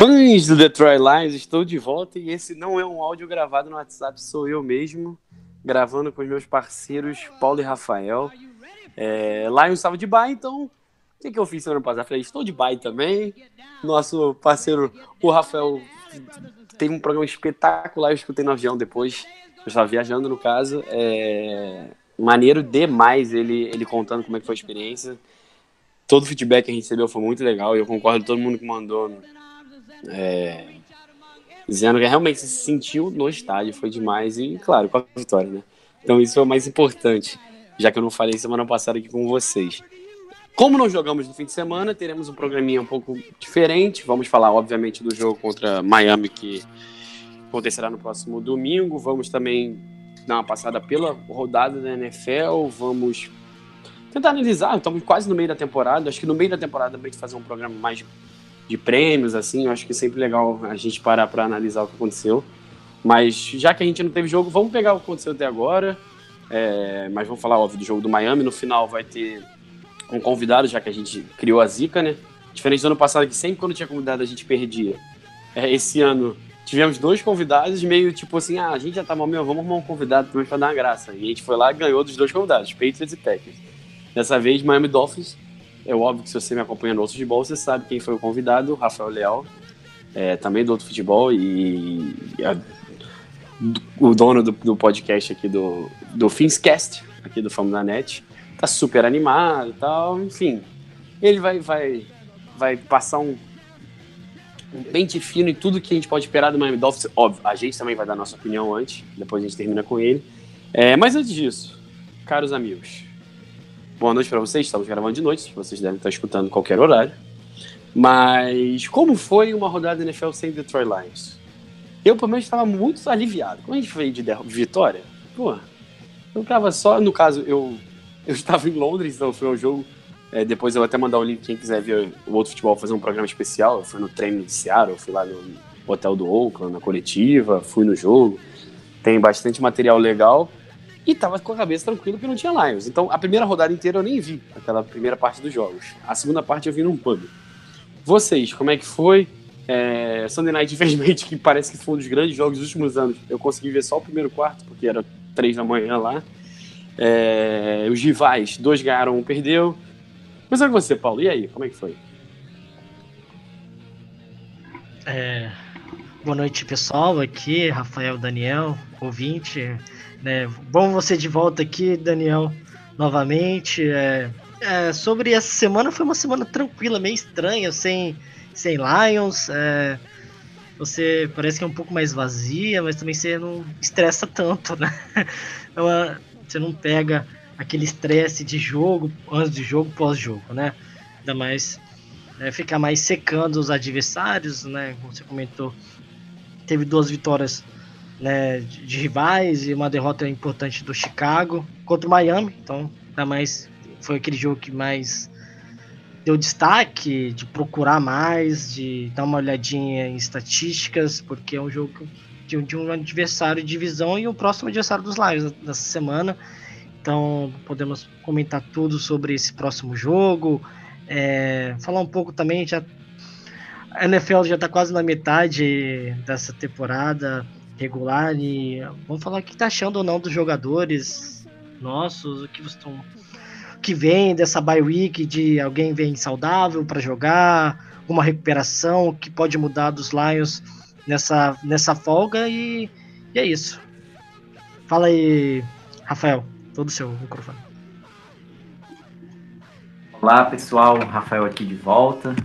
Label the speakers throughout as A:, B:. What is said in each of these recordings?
A: Fãs do Detroit Lions, estou de volta e esse não é um áudio gravado no WhatsApp, sou eu mesmo, gravando com os meus parceiros Paulo e Rafael. É, Lions estava de bye, então o que, que eu fiz semana passada? Falei, estou de bye também. Nosso parceiro, o Rafael, teve um programa espetacular, eu escutei no avião depois, eu estava viajando no caso. É, maneiro demais ele, ele contando como é que foi a experiência. Todo o feedback que a gente recebeu foi muito legal e eu concordo com todo mundo que mandou é, dizendo que realmente se sentiu no estádio, foi demais e, claro, com a vitória, né? Então isso é o mais importante, já que eu não falei semana passada aqui com vocês. Como não jogamos no fim de semana, teremos um programinha um pouco diferente. Vamos falar, obviamente, do jogo contra Miami, que acontecerá no próximo domingo. Vamos também dar uma passada pela rodada da NFL. Vamos tentar analisar, estamos quase no meio da temporada. Acho que no meio da temporada a gente fazer um programa mais de prêmios, assim. Eu acho que é sempre legal a gente parar para analisar o que aconteceu. Mas já que a gente não teve jogo, vamos pegar o que aconteceu até agora. É, mas vamos falar, óbvio, do jogo do Miami. No final vai ter um convidado, já que a gente criou a zica, né? Diferente do ano passado, que sempre quando tinha convidado a gente perdia. É, esse ano tivemos dois convidados, meio tipo assim, ah, a gente já tá mal, meu, vamos arrumar um convidado também pra dar uma graça. E a gente foi lá e ganhou dos dois convidados, Patriots e Packers. Dessa vez, Miami Dolphins. É óbvio que se você me acompanha no outro futebol, você sabe quem foi o convidado, Rafael Leal, é, também do outro futebol e, a- o dono do, do podcast aqui do, do Finscast, aqui do Fama da Net, tá super animado e tal, enfim. Ele vai, vai, vai passar um, um pente fino em tudo que a gente pode esperar do Miami Dolphins. Óbvio, a gente também vai dar nossa opinião antes, depois a gente termina com ele. É, mas antes disso, caros amigos, boa noite para vocês. Estamos gravando de noite, vocês devem estar escutando qualquer horário. Mas como foi uma rodada NFL sem Detroit Lions? Eu, pelo menos, estava muito aliviado. Como a gente veio de vitória, pô, eu tava só. No caso, eu, eu estava em Londres, então foi um jogo. é, depois eu vou até mandar o link, quem quiser ver o outro futebol, fazer um programa especial. Eu fui no treino de Seattle, fui lá no hotel do Oakland, na coletiva, fui no jogo. Tem bastante material legal. E tava com a cabeça tranquila porque não tinha Lions. Então, a primeira rodada inteira eu nem vi, aquela primeira parte dos jogos. A segunda parte eu vi num pub. Vocês, como é que foi? É, Sunday Night, infelizmente, que parece que foi um dos grandes jogos dos últimos anos. Eu consegui ver só o primeiro quarto, porque era três da manhã lá. É, os rivais, dois ganharam, um perdeu. Mas olha você, Paulo, e aí, como é que foi?
B: É, boa noite, pessoal. Aqui, Rafael Daniel, ouvinte. Né, bom você de volta aqui, Daniel, novamente. É, é, sobre essa semana, foi uma semana tranquila, meio estranha, sem, sem Lions. é, você parece que é um pouco mais vazia, mas também você não estressa tanto, né? É uma- você não pega aquele estresse de jogo, antes de jogo, pós-jogo, né? Ainda mais né, ficar mais secando os adversários, né? Como você comentou, teve duas vitórias né, de, rivais e uma derrota importante do Chicago contra o Miami, então ainda mais foi aquele jogo que mais deu destaque, de procurar mais, de dar uma olhadinha em estatísticas, porque é um jogo de, de um adversário de divisão e o próximo adversário dos Lions dessa semana. Então podemos comentar tudo sobre esse próximo jogo, é, falar um pouco também, já a NFL já está quase na metade dessa temporada regular e vamos falar o que tá achando ou não dos jogadores nossos, o que vocês estão que vem dessa bye week de alguém vem saudável para jogar, uma recuperação que pode mudar dos Lions nessa nessa folga e, e é isso. Fala aí, Rafael, todo seu microfone.
C: Olá pessoal, Rafael aqui de volta.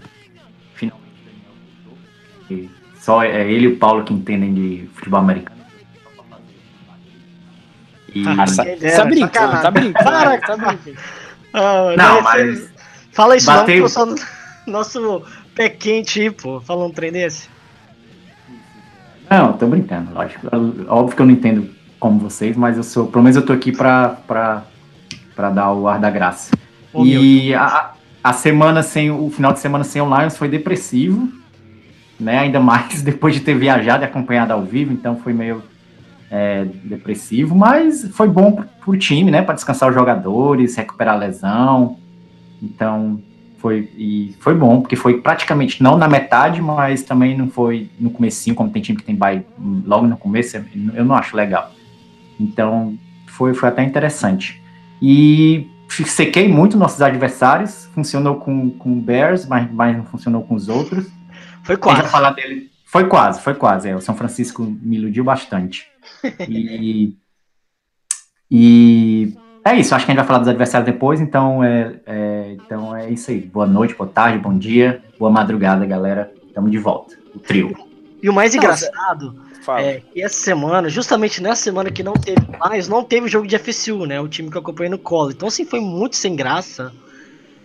C: Finalmente Só é ele e o Paulo que entendem de futebol americano. E...
B: Ah,
A: Tá, tá brincando, tá brincando,
B: Para,
A: tá brincando.
B: Ah,
C: Não, mas
B: Fala isso não, porque eu só não- Nosso pé quente aí, pô, falando um trem desse.
C: Não, tô brincando, lógico. Óbvio que eu não entendo como vocês, mas eu sou. Pelo menos eu tô aqui pra, pra, pra dar o ar da graça.
B: Ô,
C: e a, a semana sem. O final de semana sem o Lions foi depressivo, né? Ainda mais depois de ter viajado e acompanhado ao vivo, então foi meio é, depressivo, mas foi bom pro, pro time, né? Para descansar os jogadores, recuperar a lesão. Então, foi, e foi bom, porque foi praticamente não na metade, mas também não foi no comecinho, como tem time que tem bye logo no começo, eu não acho legal. Então, foi, foi até interessante. E sequei muito nossos adversários, funcionou com, com o Bears, mas, mas não funcionou com os outros.
B: Foi quase.
C: falar dele. Foi quase, foi quase. É, o São Francisco me iludiu bastante. E, e é isso, acho que a gente vai falar dos adversários depois, então é, é- então é isso aí. Boa noite, boa tarde, bom dia, boa madrugada, galera. Estamos de volta. O trio.
B: E o mais engraçado
A: Fala.
B: é que essa semana, justamente nessa semana que não teve mais, não teve jogo de FSU, né? O time que eu acompanhei no college. Então, assim, foi muito sem graça.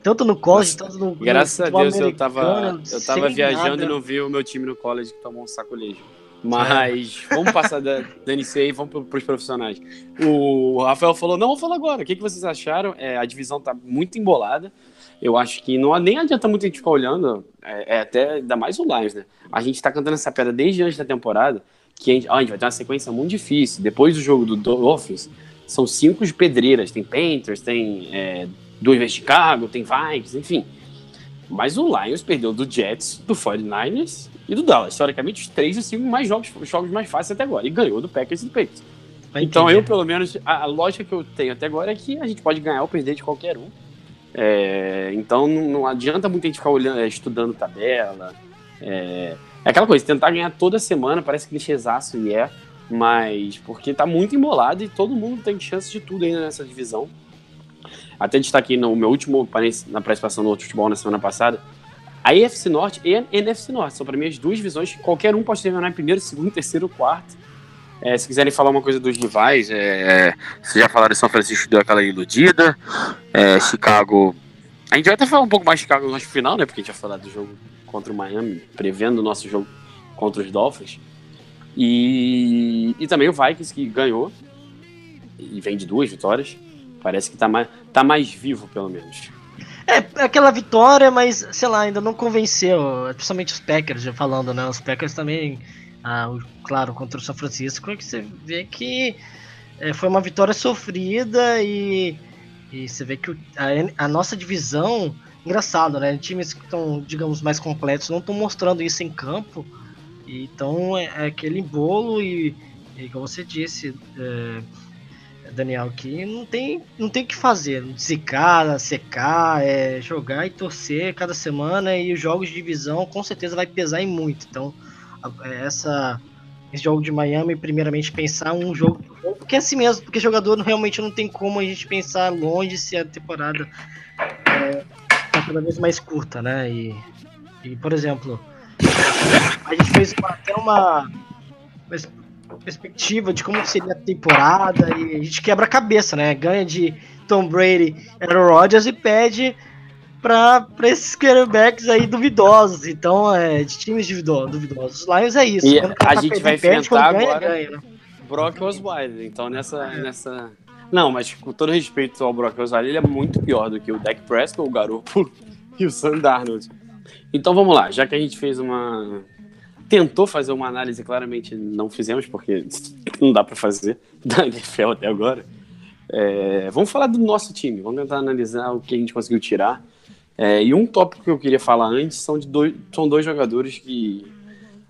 B: Tanto no college, tanto no. no
A: Graças a Deus eu tava, eu tava viajando
B: nada.
A: e não vi o meu time no college que tomou um sacolejo. Mas vamos passar da, da NCA e vamos pro, pros profissionais. O Rafael falou: não, vou falar agora. O que, que vocês acharam? É, a divisão tá muito embolada. Eu acho que não nem adianta muito a gente ficar olhando, é, é até ainda mais o Lions, né? A gente tá cantando essa pedra desde antes da temporada, que a gente, ó, a gente vai ter uma sequência muito difícil. Depois do jogo do Dolphins, são cinco de pedreiras. Tem Panthers, tem é, duas vezes Chicago, tem Vikings, enfim. Mas o Lions perdeu do Jets, do 49ers e do Dallas. Historicamente, os três e cinco mais jogos, os jogos mais fáceis até agora. E ganhou do Packers e do Patriots. Então, eu, pelo menos, a, a lógica que eu tenho até agora é que a gente pode ganhar ou perder de qualquer um. É, então, não, não adianta muito a gente ficar olhando, é, estudando tabela. É, é aquela coisa, tentar ganhar toda semana, parece clichêzaço e é, mas porque tá muito embolado e todo mundo tem chance de tudo ainda nessa divisão. Até destaquei no meu último na participação no outro futebol na semana passada. A EFC Norte e a NFC Norte são para mim as duas divisões que qualquer um pode terminar em primeiro, segundo, terceiro, quarto. É, se quiserem falar uma coisa dos rivais, é, vocês já falaram São Francisco deu aquela iludida, é, Chicago. A gente vai até falar um pouco mais de Chicago no final, né? Porque a gente vai falar do jogo contra o Miami, prevendo o nosso jogo contra os Dolphins. E, e também o Vikings que ganhou e vem de duas vitórias. Parece que tá mais, tá mais vivo, pelo menos.
B: É, aquela vitória, mas, sei lá, ainda não convenceu. Principalmente os Packers, já falando, né? Os Packers também, ah, claro, contra o São Francisco, é que você vê que é, foi uma vitória sofrida e, e você vê que a, a nossa divisão, engraçado, né? Times que estão, digamos, mais completos não estão mostrando isso em campo. Então é, é aquele bolo e, e como você disse, é, Daniel, que não tem, não tem o que fazer. Zicar, secar, é jogar e torcer cada semana e os jogos de divisão com certeza vai pesar em muito. Então, é essa esse jogo de Miami, primeiramente pensar um jogo porque é assim mesmo, porque jogador realmente não tem como a gente pensar longe se a temporada é, tá cada vez mais curta, né? E, e por exemplo, a gente fez até uma, perspectiva de como seria a temporada e a gente quebra a cabeça, né? Ganha de Tom Brady, Aaron Rodgers e pede pra, pra esses quarterbacks aí duvidosos. Então, é, de times duvido- duvidosos. Os Lions é isso.
A: E a
B: tá
A: gente vai
B: perde,
A: enfrentar
B: ganha,
A: agora-
B: ganha, né?
A: Brock Osweiler. Então, nessa, nessa. Não, mas com todo respeito ao Brock Osweiler, ele é muito pior do que o Dak Prescott, o Garoppolo e o Sam Darnold. Então vamos lá, já que a gente fez uma. Tentou fazer uma análise, claramente não fizemos, porque não dá pra fazer da NFL até agora. É, vamos falar do nosso time, vamos tentar analisar o que a gente conseguiu tirar. É, e um tópico que eu queria falar antes são, de dois, são dois jogadores que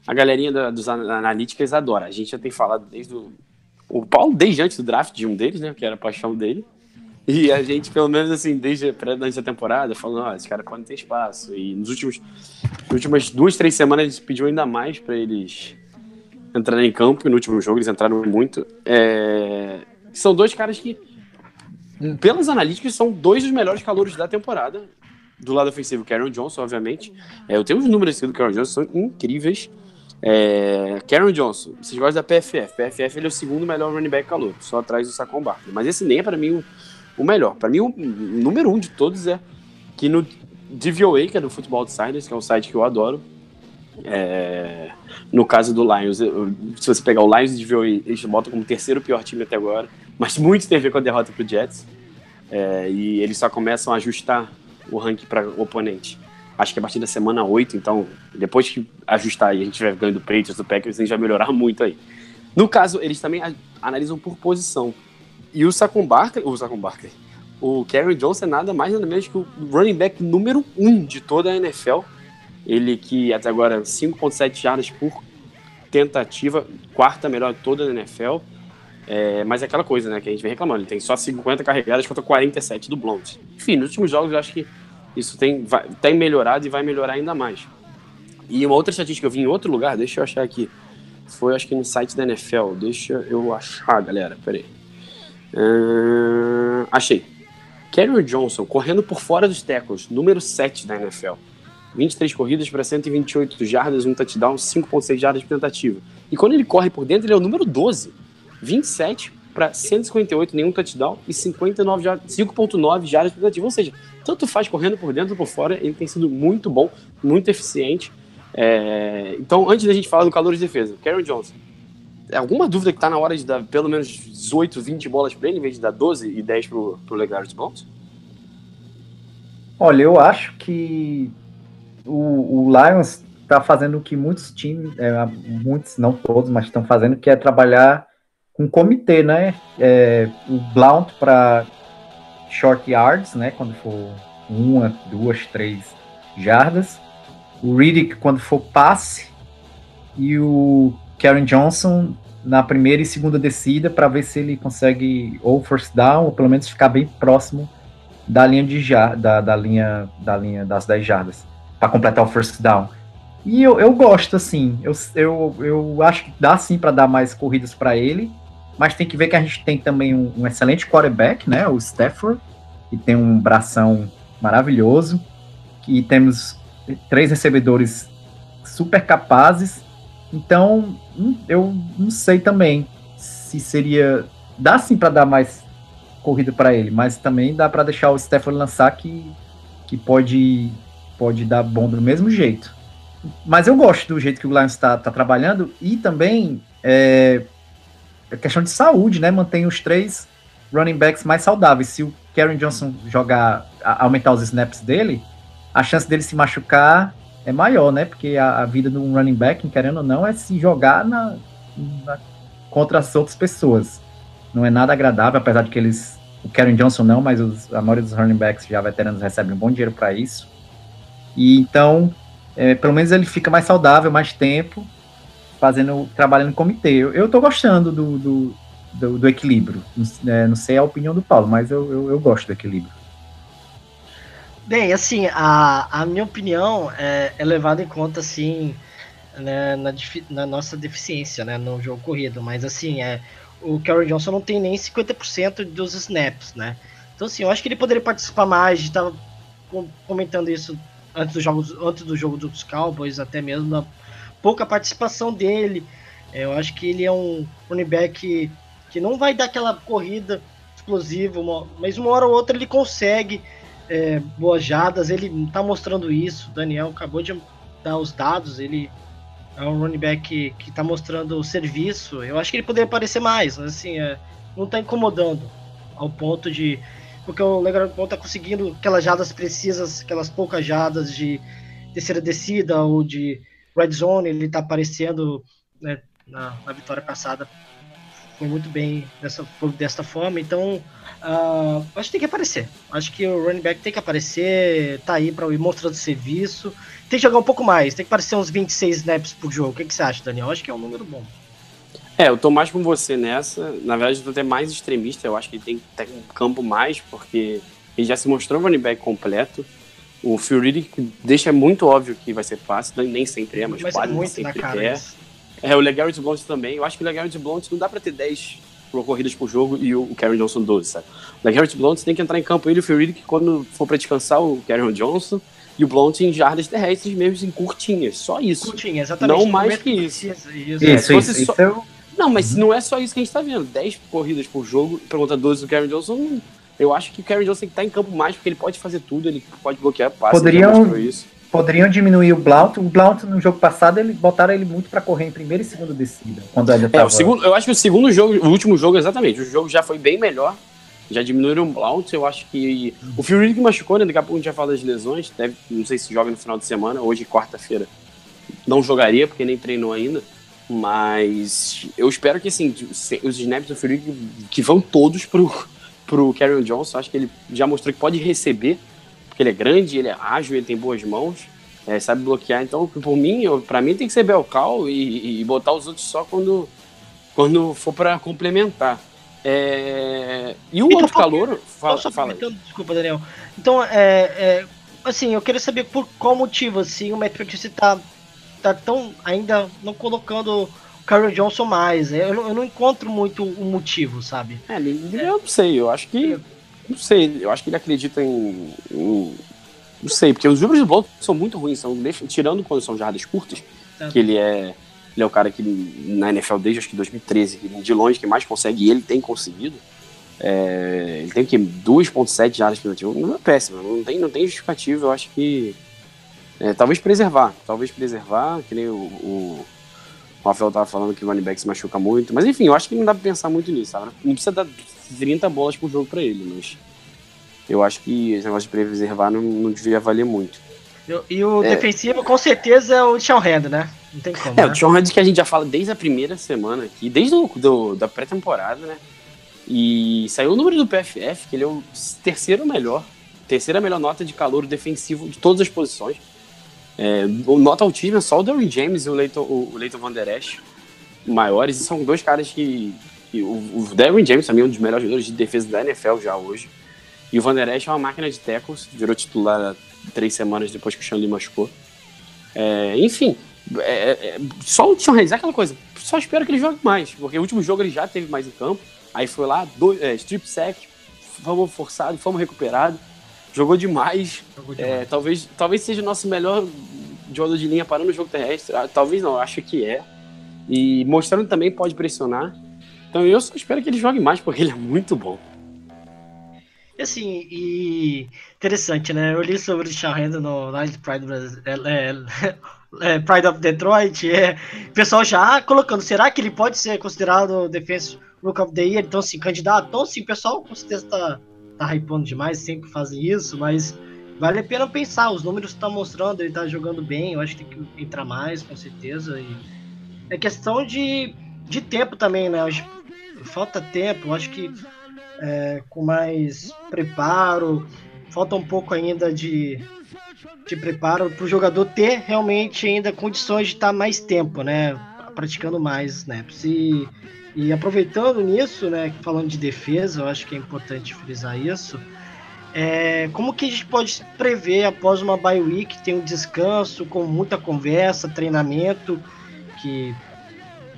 A: a galerinha da, dos ana- analíticas adora. A gente já tem falado desde o. O Paulo, desde antes do draft de um deles, né? Que era a paixão dele. E a gente, pelo menos assim, desde da temporada, falando, ó, esse cara pode ter espaço. E nos últimos, nas últimas duas, três semanas, a gente pediu ainda mais para eles entrarem em campo. E no último jogo eles entraram muito. É, São dois caras que, pelas analíticas, são dois dos melhores calouros da temporada. Do lado ofensivo, Karen Johnson, obviamente. É, eu tenho os números aqui do Karen Johnson, são incríveis. É, Karen Johnson, vocês gostam da PFF. PFF ele é o segundo melhor running back calor, só atrás do Saquon Barkley. Mas esse nem é para mim o, o melhor. Para mim, o número um de todos é que no, DVOA, que é do Football Outsiders, que é um site que eu adoro. É, no caso do Lions, se você pegar o Lions e DVOA, eles botam como terceiro pior time até agora, mas muito tem a ver com a derrota pro Jets. É, e eles só começam a ajustar o ranking para o oponente. Acho que a partir da semana 8, então, depois que ajustar e a gente tiver ganho do Patriots, do Packers, a gente vai melhorar muito aí. No caso, eles também analisam por posição. E o Saquon Barkley, o Saquon Barkley, o Karen Johnson é nada mais nada menos que o running back número 1 de toda a NFL. Ele que até agora 5.7 jardas por tentativa, quarta melhor de toda a NFL. É, mas é aquela coisa, né, que a gente vem reclamando. Ele tem só 50 carregadas contra 47 do Blount. Enfim, nos últimos jogos eu acho que isso tem, vai, tem melhorado e vai melhorar ainda mais. E uma outra estatística que eu vi em outro lugar, deixa eu achar aqui. Foi acho que no site da NFL. Deixa eu achar, galera. Peraí. Ahn, achei. Kerry Johnson correndo por fora dos tackles, número 7 da NFL. 23 corridas para 128 jardas, um touchdown, 5.6 jardas por tentativa. E quando ele corre por dentro, ele é o número 12. 27 para 158, nenhum touchdown e 59 jardas, 5.9 jardas por tentativa. Ou seja, tanto faz correndo por dentro por fora, ele tem sido muito bom, muito eficiente. É, Então, antes da gente falar do calor de defesa, Kerry Johnson, alguma dúvida que tá na hora de dar pelo menos 18, 20 bolas para ele, em vez de dar 12 e 10 pro, pro LeGarrette Blount?
C: Olha, eu acho que o, o Lions está fazendo o que muitos times, é, muitos, não todos, mas estão fazendo, que é trabalhar com comitê, né? É, o Blount para short yards, né? Quando for uma, duas, três jardas. O Riddick quando for passe. E o Karen Johnson na primeira e segunda descida para ver se ele consegue ou first down ou pelo menos ficar bem próximo da linha de jar, da, da linha da linha das 10 jardas para completar o first down. E eu, eu gosto assim, eu, eu, eu acho que dá sim para dar mais corridas para ele, mas tem que ver que a gente tem também um, um excelente quarterback, né, o Stafford, que tem um bração maravilhoso, que temos três recebedores super capazes. Então, hum, eu não sei também se seria dá sim para dar mais corrida para ele, mas também dá para deixar o Stafford lançar que, que pode pode dar bom do mesmo jeito. Mas eu gosto do jeito que o Lions está tá trabalhando e também é, é questão de saúde, né? Mantém os três running backs mais saudáveis. Se o Karen Johnson jogar, aumentar os snaps dele, a chance dele se machucar é maior, né? Porque a, a vida de um running back, querendo ou não, é se jogar na, na- contra as outras pessoas. Não é nada agradável, apesar de que eles. O Karen Johnson não, mas os- a maioria dos running backs já veteranos recebem um bom dinheiro para isso. E então, é, pelo menos ele fica mais saudável, mais tempo, fazendo, trabalhando em comitê. Eu, eu tô gostando do, do, do, do equilíbrio. Não, é, não sei a opinião do Paulo, mas eu, eu, eu gosto do equilíbrio.
B: Bem, assim, a, a minha opinião é, é levada em conta, assim, né, na, na nossa deficiência, né, no jogo corrido, mas, assim, é, o Kerry Johnson não tem nem 50% dos snaps, né, então, assim, eu acho que ele poderia participar mais, a gente tava com- comentando isso antes do, jogo, antes do jogo dos Cowboys, até mesmo da pouca participação dele, É, eu acho que ele é um running back que, que não vai dar aquela corrida explosiva, mas uma hora ou outra ele consegue é, boas jadas, ele tá mostrando isso. O Daniel acabou de dar os dados, ele é um running back que, que tá mostrando o serviço. Eu acho que ele poderia aparecer mais, mas assim, é, não tá incomodando ao ponto de. Porque o Legarão tá conseguindo aquelas jadas precisas, aquelas poucas jadas de terceira descida ou de red zone, ele tá aparecendo né, na, na vitória passada. Foi muito bem dessa, foi desta forma, então ah, acho que tem que aparecer. Acho que o running back tem que aparecer, tá aí para ir mostrando serviço. Tem que jogar um pouco mais, tem que aparecer uns 26 snaps por jogo. O que, que você acha, Daniel? Acho que é um número bom.
A: É, eu tô mais com você nessa. Na verdade, eu tô até mais extremista. Eu acho que ele tem que ter um campo mais, porque ele já se mostrou um running back completo. O Phil Riddick deixa muito óbvio que vai ser fácil, nem sempre é, mas,
B: Mas é
A: quase
B: na
A: sempre é.
B: isso.
A: É, o LeGarrette Blount também. Eu acho que o LeGarrette Blount não dá pra ter 10 corridas por jogo e o Karen Johnson 12, sabe? O LeGarrette Blount tem que entrar em campo ele e o Phil Riddick quando for pra descansar o Karen Johnson e o Blount em jardas terrestres mesmo, em curtinhas. Só isso.
B: Curtinho, exatamente.
A: Não mais que isso.
B: isso.
A: É,
C: Isso, isso,
A: só-
C: isso eu-
A: Não, mas não é só isso que a gente tá vendo. 10 corridas por jogo, pra contar 12 do Karen Johnson, Eu acho que o Karen Jones tem que estar em campo mais, porque ele pode fazer tudo, ele pode bloquear passe.
C: Poderiam-
A: isso.
C: Poderiam diminuir o Blount. O Blount no jogo passado, ele botaram ele muito pra correr em primeira e segunda descida. Quando
A: É,
C: tava...
A: o segundo, eu acho que o segundo jogo, o último jogo, exatamente, o jogo já foi bem melhor. Já diminuíram o Blount, eu acho que. O Fury que machucou, né? Daqui a pouco a gente vai falar das lesões. Deve, não sei se joga no final de semana, hoje, quarta-feira. Não jogaria, porque nem treinou ainda. Mas eu espero que assim, os snaps do Fury que, que vão todos pro, pro Carrion Johnson. Acho que ele já mostrou que pode receber, porque ele é grande, ele é ágil, ele tem boas mãos. é, sabe bloquear, então por mim, pra mim tem que ser Belcal e, e botar os outros só quando, quando for pra complementar. É, E o
B: Então,
A: outro calor, fala,
B: Só
A: fala
B: desculpa, Daniel. Então, é, é, assim, eu queria saber por qual motivo, assim, o Matt Patricia tá, tão ainda não colocando o Carol Johnson mais. né? Eu, não- eu não encontro muito o motivo, sabe?
A: É, eu não sei, eu acho que. Não sei, eu acho que ele acredita em. em- não sei, porque os números do Blount são muito ruins, são, tirando quando são jardas curtas,
B: Certo.
A: que ele é. Ele é o cara que na NFL desde acho que 2013, que de longe que mais consegue, e ele tem conseguido. É, ele tem que 2.7 jardas por tentativa, não é péssimo, não tem, não tem justificativa, eu acho que. é, talvez preservar, talvez preservar, que nem o, o, o Rafael tava falando que o running back se machuca muito, mas enfim, eu acho que não dá pra pensar muito nisso, sabe? Não precisa dar 30 bolas por jogo pra ele, mas eu acho que esse negócio de preservar não, não devia valer muito.
B: E o
A: É.
B: defensivo, com certeza, é o Sean Hand, né? Não tem como.
A: É,
B: né?
A: o John Hands que a gente já fala desde a primeira semana aqui, desde o do, da pré-temporada, né? E saiu o número do PFF, que ele é o terceiro melhor, terceira melhor nota de calor defensivo de todas as posições. É, o nota altíssima, só o Derwin James e o Leighton, o Leighton Van Der Esch maiores, e são dois caras que. O, o Derwin James também é um dos melhores jogadores de defesa da NFL já hoje. E o Van Der Esch é uma máquina de tackles, virou titular três semanas depois que o Sean machucou. É, enfim, é, é, só o Sean Hayes, é aquela coisa, só espero que ele jogue mais, porque o último jogo ele já teve mais em campo, aí foi lá, dois, é, strip sack, fomos forçado, fomos recuperado, jogou demais,
B: Jogou
A: é,
B: demais.
A: talvez, talvez seja o nosso melhor jogador de linha parando o jogo terrestre, Ah, talvez não, acho que é, e mostrando também pode pressionar, então eu só espero que ele jogue mais, porque ele é muito bom.
B: Assim, e interessante, né? Eu li sobre o Sean Hand no Night Pride, é, é, é, Pride of Detroit. É, o pessoal já colocando, será que ele pode ser considerado Defense Look of the Year? Então, assim, candidato? Então, sim, o pessoal com certeza tá, tá hypando demais, sempre fazem isso, mas vale a pena pensar. Os números estão mostrando, ele tá jogando bem, eu acho que tem que entrar mais, com certeza. E é questão de, de tempo também, né? Falta tempo, acho que é, com mais preparo. Falta um pouco ainda de, de preparo para o jogador ter realmente ainda condições de estar mais tempo, né? Praticando mais snaps. E, e aproveitando nisso, né? Falando de defesa, eu acho que é importante frisar isso. É, como que a gente pode prever após uma bye week, tem um descanso, com muita conversa, treinamento, que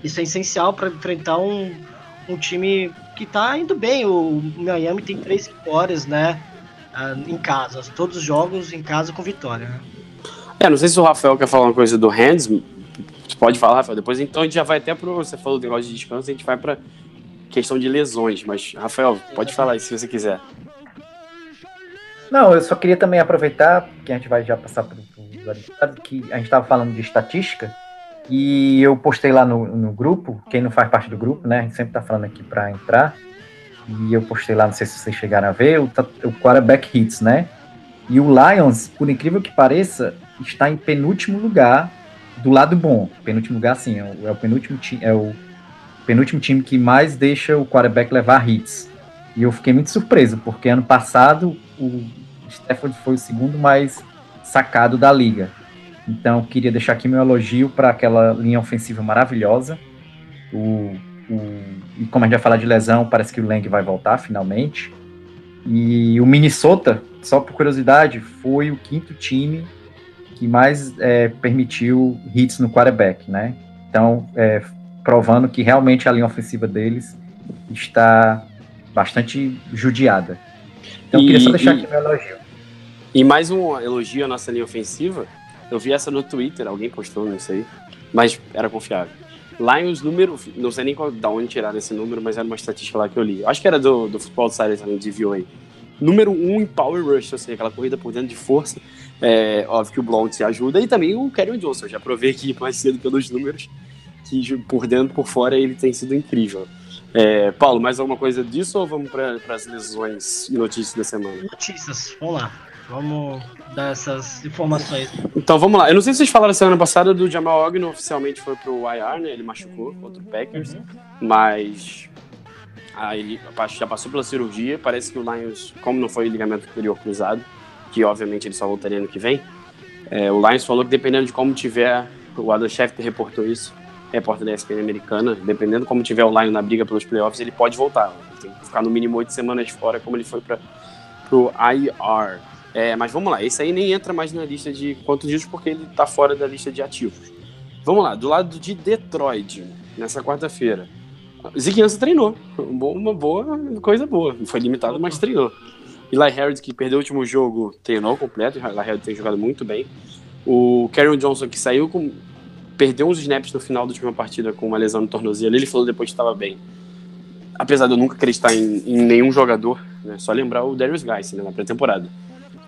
B: isso é essencial para enfrentar um, um time que tá indo bem. O Miami tem três vitórias, né? ah, Em casa, todos os jogos em casa com vitória. né?
A: É, não sei se o Rafael quer falar uma coisa do Hands. Pode falar, Rafael. Depois então a gente já vai até pro. Você falou do negócio de descanso, a gente vai pra questão de lesões. Mas, Rafael, pode falar aí se você quiser.
C: Não, eu só queria também aproveitar, que a gente vai já passar para o que a gente estava falando de estatística, e eu postei lá no, no grupo, quem não faz parte do grupo, né? A gente sempre está falando aqui para entrar, e eu postei lá, não sei se vocês chegaram a ver, o, o quarterback hits, né? E o Lions, por incrível que pareça, está em penúltimo lugar do lado bom. Penúltimo lugar, sim, é o, é o penúltimo time, é o penúltimo time que mais deixa o quarterback levar hits. E eu fiquei muito surpreso, porque ano passado o Stafford foi o segundo mais sacado da liga. Então, queria deixar aqui meu elogio para aquela linha ofensiva maravilhosa. O, o- e como a gente vai falar de lesão, parece que o Lang vai voltar finalmente. E o Minnesota, só por curiosidade, foi o quinto time que mais é, permitiu hits no quarterback, né? Então, é, provando que realmente a linha ofensiva deles está bastante judiada. Então, eu queria só
A: E-
C: deixar
A: e-
C: aqui meu elogio.
A: E mais um elogio à nossa linha ofensiva. Eu vi essa no Twitter, alguém postou, não sei. Mas era confiável. Lions, número. Não sei nem qual, da onde tiraram esse número, mas era uma estatística lá que eu li. Acho que era do, do Futebol Insider também, de VOA. número um em power rush, ou seja, aquela corrida por dentro de força. É, óbvio que o Blount ajuda e também o Karen Johnson. Eu já provei aqui mais cedo pelos números que por dentro, por fora, ele tem sido incrível. É, Paulo, mais alguma coisa disso ou vamos para as lesões e notícias da semana?
B: Notícias, vamos lá. Vamos dar essas informações.
A: Então vamos lá. Eu não sei se vocês falaram semana passada do Jamal Ogno, oficialmente foi pro IR, né? Ele machucou contra o Packers, mas aí ele já passou pela cirurgia. Parece que o Lions, como não foi ligamento superior cruzado, que obviamente ele só voltaria ano que vem, é, o Lions falou que dependendo de como tiver, o Adam Schefter reportou isso, repórter da ESPN americana, dependendo como tiver o Lions na briga pelos playoffs, ele pode voltar. Ele tem que ficar no mínimo oito semanas fora, como ele foi para pro IR. É, mas vamos lá, esse aí nem entra mais na lista de quantos dias porque ele tá fora da lista de ativos. Vamos lá, do lado de Detroit, nessa quarta-feira. Ansah treinou. Uma boa coisa boa. Foi limitado, mas treinou. Eli Harris, que perdeu o último jogo, treinou completo. Eli Harris tem jogado muito bem. O Karen Johnson, que saiu com. Perdeu uns snaps no final da última partida com uma lesão no tornozelo. Ele falou depois que estava bem. Apesar de eu nunca acreditar em, em nenhum jogador, né? só lembrar o Darius Guice né, na pré-temporada.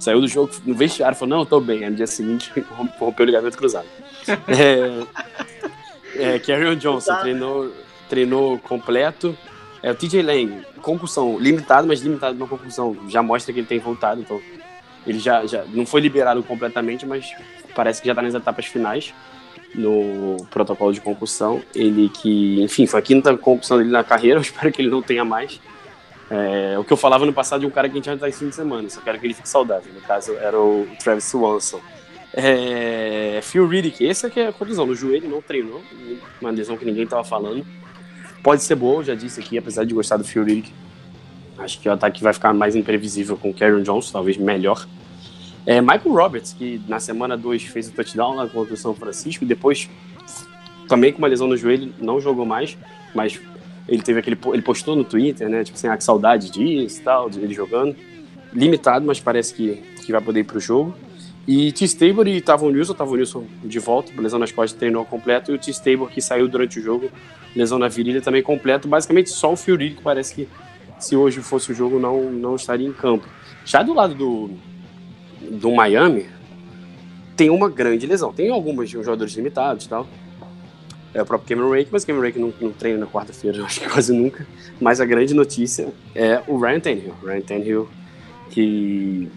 A: Saiu do jogo no vestiário e falou: Não, eu tô bem. Aí no dia seguinte rompeu o ligamento cruzado. é, é, Carrion Johnson treinou, treinou completo. É, o TJ Lang, concussão, limitado, mas limitado na concussão. Já mostra que ele tem voltado, então ele já, já não foi liberado completamente, mas parece que já tá nas etapas finais no protocolo de concussão. Ele que, enfim, foi a quinta concussão dele na carreira, eu espero que ele não tenha mais. É, o que eu falava no passado de um cara que a gente já tá em fim de semana, só quero que ele fique saudável. No caso, era o Travis Swanson. É, Phil Riddick, esse aqui é a conclusão. No joelho, não treinou, uma lesão que ninguém tava falando. Pode ser boa, já disse aqui, apesar de gostar do Phil Riddick. Acho que o ataque vai ficar mais imprevisível com o Karen Jones, talvez melhor. É, Michael Roberts, que na semana 2 fez o touchdown lá contra o São Francisco, e depois, também com uma lesão no joelho, não jogou mais, mas ele teve aquele. Ele postou no Twitter, né? Tipo assim, ah, que saudade disso e tal, ele jogando. Limitado, mas parece que, que vai poder ir pro jogo. E T-Stable e Tavon Nilson, Tavon Nilson de volta, lesão nas costas, treinou completo, e o T-Stable que saiu durante o jogo, lesão na virilha também completo. Basicamente só o Fury que parece que se hoje fosse o jogo não, não estaria em campo. Já do lado do, do Miami, tem uma grande lesão. Tem alguns jogadores limitados e tal. É o próprio Cameron Rake, mas o Cameron Rake não, não treina na quarta-feira, acho que quase nunca. Mas a grande notícia é o Ryan Tannehill. Ryan Tannehill que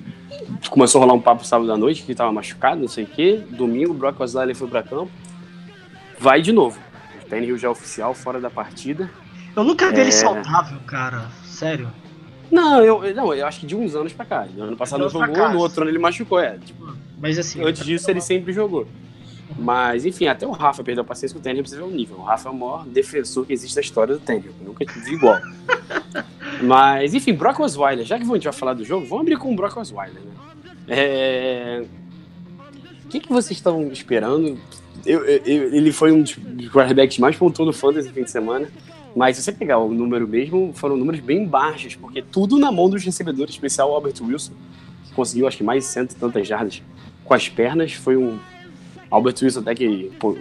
A: começou a rolar um papo sábado à noite, que estava machucado, não sei o quê. Domingo, o Brock Osweiler foi para campo. Vai de novo. O Tannehill já é oficial, fora da partida.
B: Eu nunca vi
A: É.
B: ele saudável, cara. Sério.
A: Não, eu, não, eu acho que de uns anos pra cá. No ano passado não jogou, no outro ano ele machucou. É, tipo,
B: Mas assim.
A: antes disso ele sempre jogou. Mas, enfim, até o Rafa perdeu a paciência com o pra você ver o nível. O Rafa é o maior defensor que existe da história do. Eu nunca tive igual. Mas, enfim, Brock Osweiler. Já que a gente vai falar do jogo, vamos abrir com o Brock Osweiler, né? É... O que, que vocês estão esperando? Eu- eu- ele foi um dos quarterbacks mais no fantasy no fim de semana. Mas se você pegar o número mesmo, foram números bem baixos, porque tudo na mão dos recebedores, especial o Albert Wilson, que conseguiu acho que mais de cento e tantas jardas com as pernas. Foi um Albert Wilson até que pô,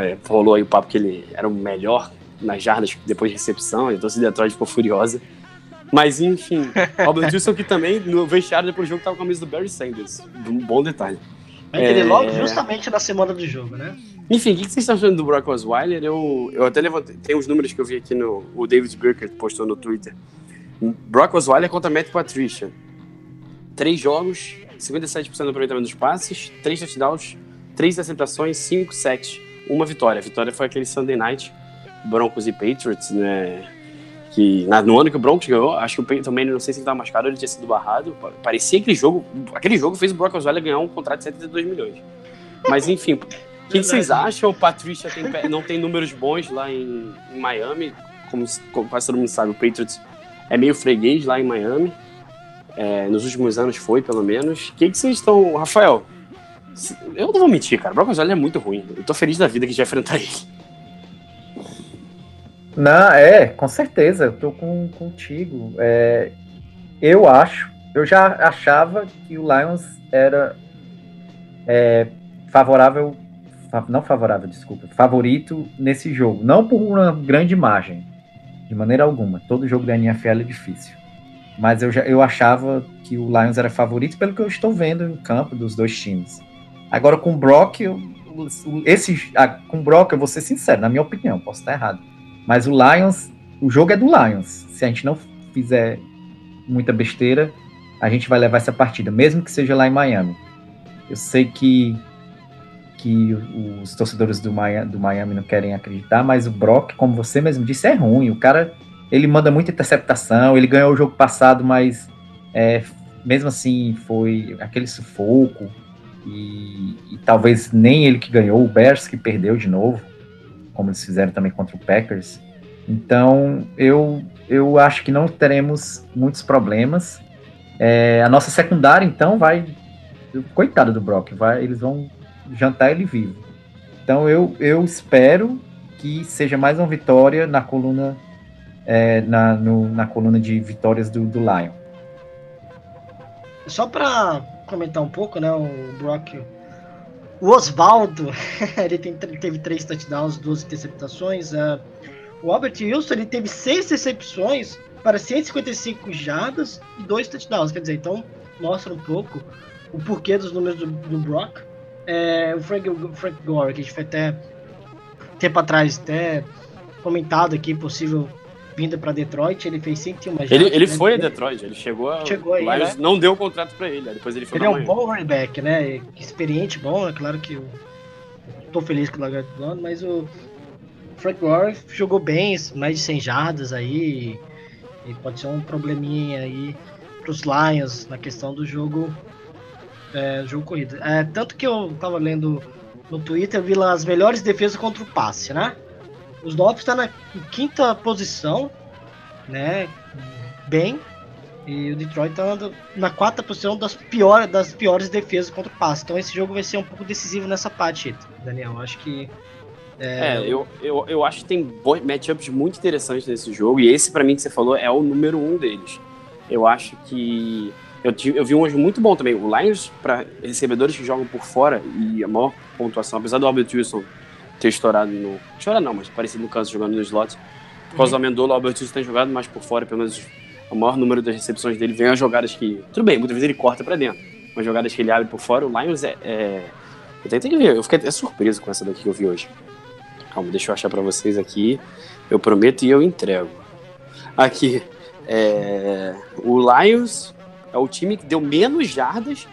A: é, rolou aí o papo que ele era o melhor nas jardas depois de recepção, então se Detroit ficou furiosa. Mas enfim, Albert Wilson que também no vestiário depois do jogo tava com a camisa do Barry Sanders. Um bom detalhe.
B: Ter
A: É.
B: logo justamente na semana do jogo, né?
A: Enfim, o que que vocês estão achando do Brock Osweiler? Eu, eu até levantei. Tem uns números que eu vi aqui no. O David Burkert postou no Twitter. Brock Osweiler contra Matt Patricia. Três jogos, 57% do aproveitamento dos passes, três touchdowns, três interceptações, cinco sacks, uma vitória. A vitória foi aquele Sunday night, Broncos e Patriots, né? Que no ano que o Broncos ganhou, acho que o Peyton Manning, não sei se ele estava machucado ele tinha sido barrado. pa- Parecia aquele jogo. Aquele jogo fez o Brock Osweiler ganhar um contrato de 72 milhões. Mas enfim, o que, vocês acham? O Patrícia não tem números bons lá em, em Miami. Como, como quase todo mundo sabe, o Patriots é meio freguês lá em Miami. É, nos últimos anos foi, pelo menos. O que, que vocês estão. Rafael, eu não vou mentir, cara. Brock Osweiler é muito ruim. Eu tô feliz da vida que vai enfrentar ele.
C: Não, é, com certeza, eu tô com, contigo. É, eu acho, eu já achava que o Lions era é, favorável, fa- não favorável, desculpa, favorito nesse jogo. Não por uma grande margem, de maneira alguma. Todo jogo da NFL é difícil. mas eu, já, eu achava que o Lions era favorito pelo que eu estou vendo em campo dos dois times. Agora com o Brock, eu, esse, ah, com o Brock, eu vou ser sincero, na minha opinião, posso estar errado. Mas o Lions, o jogo é do Lions. Se a gente não fizer muita besteira, a gente vai levar essa partida, mesmo que seja lá em Miami. Eu sei que, que os torcedores do Miami, do Miami não querem acreditar, mas o Brock, como você mesmo disse, é ruim. O cara, ele manda muita interceptação, ele ganhou o jogo passado, mas é, mesmo assim foi aquele sufoco. E, e, talvez nem ele que ganhou, o Bears que perdeu de novo, como eles fizeram também contra o Packers. Então, eu, eu acho que não teremos muitos problemas. É, a nossa secundária, então, vai. Coitado do Brock, vai, eles vão jantar ele vivo. Então, eu, eu espero que seja mais uma vitória na coluna, é, na, no, na coluna de vitórias do, do Lion.
B: Só para comentar um pouco, né? O Brock. O Osvaldo, ele, tem, teve três touchdowns, duas interceptações. Uh, o Albert Wilson ele teve seis recepções para 155 jardas e dois touchdowns. Quer dizer, então mostra um pouco o porquê dos números do, do Brock. É, o Frank, Frank Gore, que a gente foi até tempo atrás até comentado aqui, possível vinda para Detroit, ele fez 101 jardas.
A: Ele, ele foi a Detroit, ele chegou, a,
B: Chegou aí, né?
A: não deu o contrato para ele, depois ele foi
B: Ele é um bom running back, né? Experiente, bom, é claro que eu tô feliz com o Lagarto do ano, mas o Frank Gore jogou bem, mais de 100 jardas aí, e pode ser um probleminha aí pros Lions na questão do jogo, é, jogo corrido. É, tanto que eu tava lendo no Twitter, eu vi lá as melhores defesas contra o passe, né? Os Dolphins estão na quinta posição, né? Bem, e o Detroit tá na- quarta posição das, pior, das piores defesas contra o passe. Então esse jogo vai ser um pouco decisivo nessa parte, Daniel. Acho que.
A: É, eu, eu, eu acho que tem matchups muito interessantes nesse jogo, e esse, pra mim, que você falou, é o número um deles. Eu acho que. Eu, tive, eu vi um hoje muito bom também. O Lions, para recebedores que jogam por fora, e a maior pontuação, apesar do Albert Wilson ter estourado no. Estourado não, mas parecido no canto jogando no slot. Por causa do Amendola, o Albert Wilson tem jogado mais por fora, pelo menos o maior número das recepções dele vem as jogadas que. Tudo bem, muitas vezes ele corta pra dentro. Mas jogadas que ele abre por fora, o Lions é. é... Eu tentei que ver, eu fiquei até surpreso com essa daqui que eu vi hoje. Calma, deixa eu achar pra vocês aqui. Eu prometo e eu entrego. Aqui. é, O Lions é o time que deu menos jardas.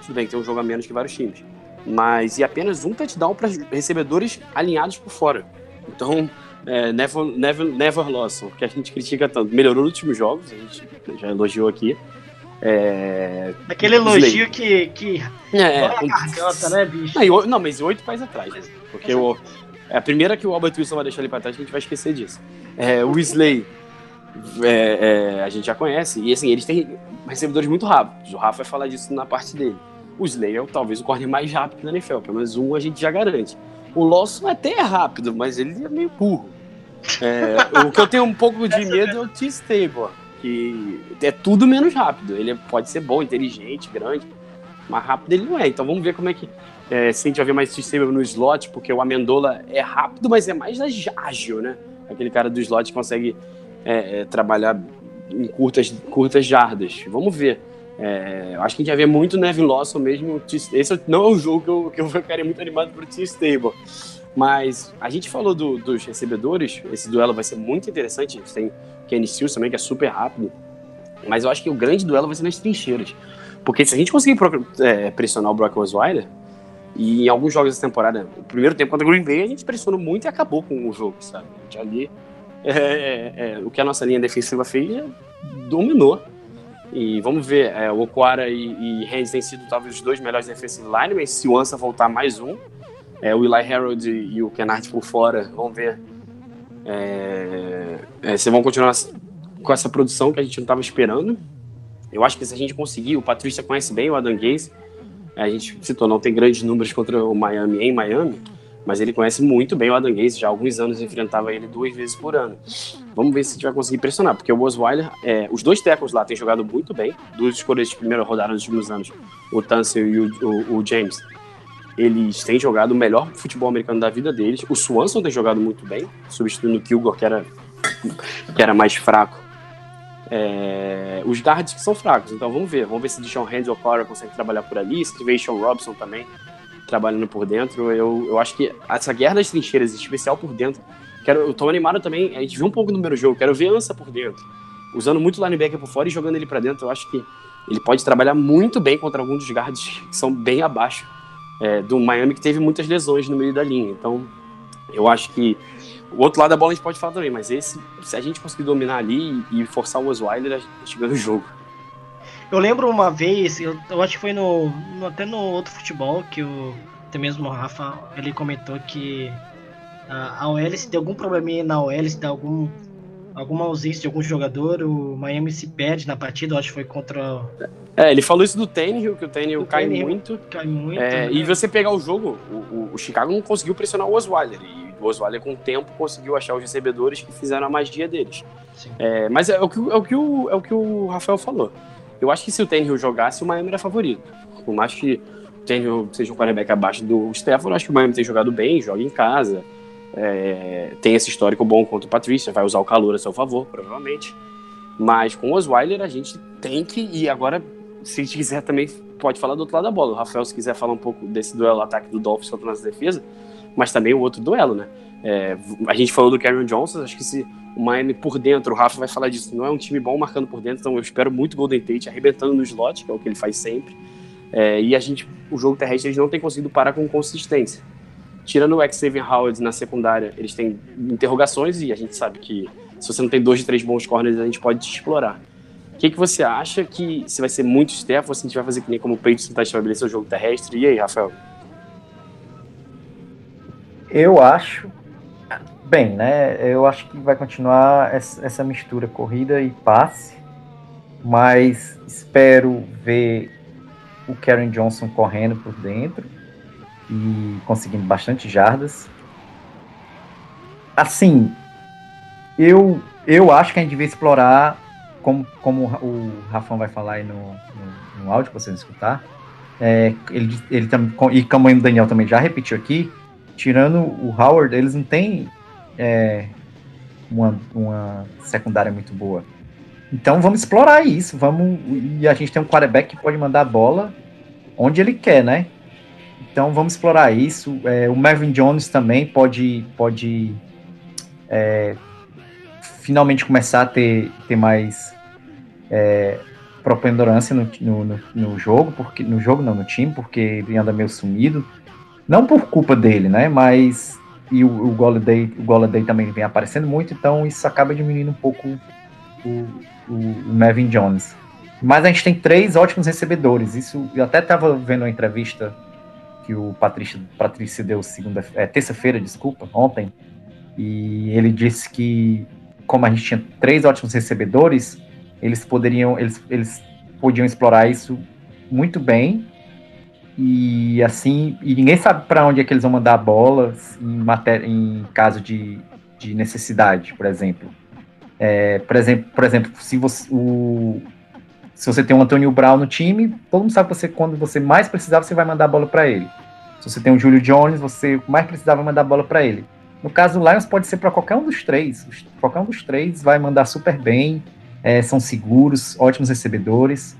A: Tudo bem que tem um jogo a menos que vários times. Mas e apenas um touchdown para recebedores alinhados por fora. Então, é, never, never, never lost, que a gente critica tanto. Melhorou nos últimos jogos, a gente já elogiou aqui. É,
B: Aquele elogio que, que
A: é,
B: dói a garganta, né, bicho?
A: não, mas oito faz atrás. né? Porque o, é a primeira que o Albert Wilson vai deixar ali pra trás, a gente vai esquecer disso. É, o Weasley, é, é, a gente já conhece, e assim, eles têm recebedores muito rápidos. O Rafa vai falar disso na parte dele. O Slay é talvez o corner mais rápido da NFL, pelo menos um a gente já garante. O Lawson até é rápido, mas ele é meio burro. É, o que eu tenho um pouco de medo é o T-Stable, que é tudo menos rápido. Ele pode ser bom, inteligente, grande, mas rápido ele não é. Então vamos ver como é que. É, se a gente vai ver mais T-Stable no slot, porque o Amendola é rápido, mas é mais ágil, né? Aquele cara do slot consegue é, é, trabalhar em curtas, curtas jardas. Vamos ver. É, acho que a gente vai ver muito Nevin Lawson mesmo. Esse não é o jogo que eu, que eu ficaria muito animado pro T-Stable. Mas a gente falou do- dos recebedores, esse duelo vai ser muito interessante. Tem Kenny Stills também, que é super rápido. Mas eu acho que o grande duelo vai ser nas trincheiras. Porque se a gente conseguir é, pressionar o Brock Osweiler, e em alguns jogos dessa temporada, o primeiro tempo contra o Green Bay, a gente pressionou muito e acabou com o jogo, sabe? A gente ali, é, é, é, o que a nossa linha defensiva fez, dominou. E vamos ver, é, o Okwara e, e Haynes têm sido talvez os dois melhores defensive linemen. Se o Ansa voltar mais um, é, o Eli Harold e, o Kennard por fora, vamos ver é, é, se vão continuar com essa produção que a gente não estava esperando. Eu acho que se a gente conseguir, o Patrícia conhece bem o Adam Gaze, a gente citou, não tem grandes números contra o Miami em Miami, mas ele conhece muito bem o Adam Gaze, já há alguns anos enfrentava ele duas vezes por ano. Vamos ver se a gente vai conseguir pressionar, porque o Osweiler, é, os dois tackles lá têm jogado muito bem, duas escolhas de primeira rodada nos últimos anos, o Tansel e o, o- o James. Eles têm jogado o melhor futebol americano da vida deles. O Swanson tem jogado muito bem, substituindo o Kilgore, que era, que era mais fraco. é, os guards que são fracos. Então vamos ver. Vamos ver se Deshaun Hands ou Clara consegue trabalhar por ali, se Sean Robson também trabalhando por dentro. Eu, eu acho que essa guerra das trincheiras, especial por dentro, quero, eu tô animado também. A gente viu um pouco no primeiro jogo, quero ver Ansa por dentro. Usando muito o linebacker por fora e jogando ele para dentro. Eu acho que ele pode trabalhar muito bem contra alguns dos guards que são bem abaixo é, do Miami, que teve muitas lesões no meio da linha. Então, eu acho que o outro lado da bola a gente pode falar também, mas esse, se a gente conseguir dominar ali e forçar o Osweiler, a gente ganha o jogo.
B: Eu lembro uma vez, eu, eu acho que foi no, no, até no outro futebol, que o até mesmo o Rafa, ele comentou que a, a OL, se tem algum probleminha na OL, se tem algum, alguma ausência de algum jogador, o Miami se perde na partida, eu acho que foi contra...
A: É, ele falou isso do Tannehill, que o Tannehill cai
B: Tannehill
A: muito.
B: Cai muito.
A: É,
B: né?
A: e você pegar o jogo, o, o- o Chicago não conseguiu pressionar o Osweiler. E o Osweiler, com o tempo, conseguiu achar os recebedores que fizeram a magia deles. É, mas é o, que, é, o que o, é o que o Rafael falou. Eu acho que se o Tannehill jogasse, o Miami era favorito. Por mais que o Tannehill seja um quarterback abaixo do Stefano, eu acho que o Miami tem jogado bem, joga em casa. é, tem esse histórico bom contra o Patrícia, vai usar o calor a seu favor, provavelmente. Mas com o Osweiler a gente tem que. E agora, se quiser também, pode falar do outro lado da bola. O Rafael, se quiser falar um pouco desse duelo ataque do Dolphins contra a nossa defesa, mas também o outro duelo, né? É, a gente falou do Karen Johnson, acho que se o Miami por dentro, o Rafa vai falar disso, não é um time bom marcando por dentro, então eu espero muito Golden Tate arrebentando no slot, que é o que ele faz sempre. É, e a gente, o jogo terrestre, eles não tem conseguido parar com consistência. Tirando o Xavier Howard na secundária, eles têm interrogações e a gente sabe que se você não tem dois de três bons corners, a gente pode te explorar. O que, que você acha que se vai ser muito staff ou se a gente vai fazer que nem como o Patriots tentar estabelecer o jogo terrestre? E aí, Rafael?
C: Eu acho. Bem, né? Eu acho que vai continuar essa mistura corrida e passe, mas espero ver o Karen Johnson correndo por dentro e conseguindo bastante jardas. Assim, eu, eu acho que a gente devia explorar, como, como o Rafão vai falar aí no, no, no áudio que vocês escutar, é, ele, ele e como o Daniel também já repetiu aqui, tirando o Howard, eles não têm é, uma, uma secundária muito boa. Então vamos explorar isso, vamos e a gente tem um quarterback que pode mandar a bola onde ele quer, né? Então vamos explorar isso. É, o Marvin Jones também pode pode é, finalmente começar a ter, ter mais é, no, no- no jogo, porque no jogo não no time, porque ele anda meio sumido. Não por culpa dele, né? Mas e o, o Golladay, também vem aparecendo muito, então isso acaba diminuindo um pouco o, o, o Marvin Jones. Mas a gente tem três ótimos recebedores. Isso eu até estava vendo uma entrevista que o Patrícia, Patrícia deu segunda, é, terça-feira, desculpa, ontem, e ele disse que como a gente tinha três ótimos recebedores, eles poderiam, eles, eles podiam explorar isso muito bem e assim, e ninguém sabe para onde é que eles vão mandar a bola em, matéria, em caso de, de necessidade, por exemplo. É, por exemplo, por exemplo, se você, o, se você tem um Antônio Brown no time, todo mundo sabe que você, quando você mais precisar, você vai mandar a bola para ele. Se você tem o Julio Jones, você mais precisar vai mandar a bola para ele. No caso do Lions, pode ser para qualquer um dos três. Qualquer um dos três vai mandar super bem, é, são seguros, ótimos recebedores.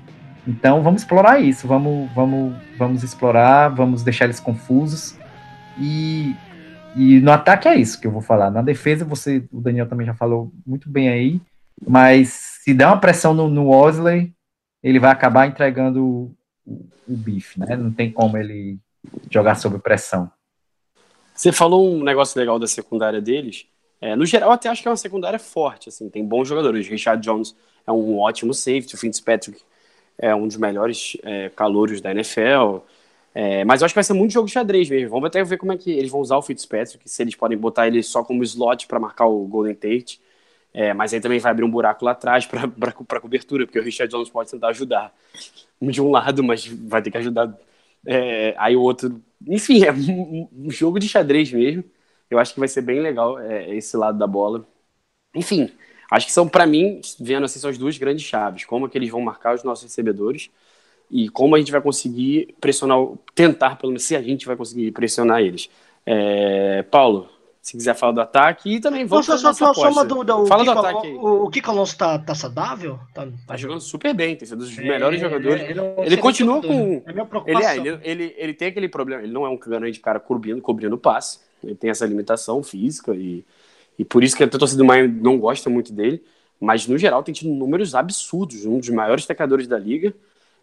C: Então vamos explorar isso, vamos, vamos, vamos explorar, vamos deixar eles confusos. E, e no ataque é isso que eu vou falar. Na defesa, você, o Daniel também já falou muito bem aí, mas se der uma pressão no, no Osley, ele vai acabar entregando o, o, o bife, né? Não tem como ele jogar sob pressão.
A: Você falou um negócio legal da secundária deles. É, no geral, até acho que é uma secundária forte, assim, tem bons jogadores. Richard Jones é um ótimo safety, o Fitzpatrick é um dos melhores é, calouros da NFL. É, mas eu acho que vai ser muito jogo de xadrez mesmo. Vamos até ver como é que eles vão usar o Fitzpatrick, se eles podem botar ele só como slot para marcar o Golden Tate. É, mas aí também vai abrir um buraco lá atrás para cobertura, porque o Richard Jones pode tentar ajudar de um lado, mas vai ter que ajudar é, aí o outro. Enfim, é um, um jogo de xadrez mesmo. Eu acho que vai ser bem legal é, esse lado da bola. Enfim, acho que são, para mim, vendo assim, são as duas grandes chaves. Como é que eles vão marcar os nossos recebedores e como a gente vai conseguir pressionar, tentar, pelo menos, se a gente vai conseguir pressionar eles. É, Paulo, Se quiser falar do ataque. E também vamos
B: só,
A: fazer
B: só, só, só uma dúvida. O
A: Fala do
B: Kiko,
A: ataque aí.
B: o, o Kiko Alonso tá, tá saudável? Tá,
A: Tá jogando super bem, tem sido um dos
B: É,
A: melhores jogadores.
B: Ele, é um
A: Ele
B: excelente
A: continua com-
B: É minha
A: Ele,
B: preocupação.
A: é, ele, ele, ele tem aquele problema, ele não é um grande cara cobrindo, cobrindo passe, ele tem essa limitação física e, e por isso que a torcida do Miami não gosta muito dele, mas no geral tem tido números absurdos, um dos maiores tecadores da liga,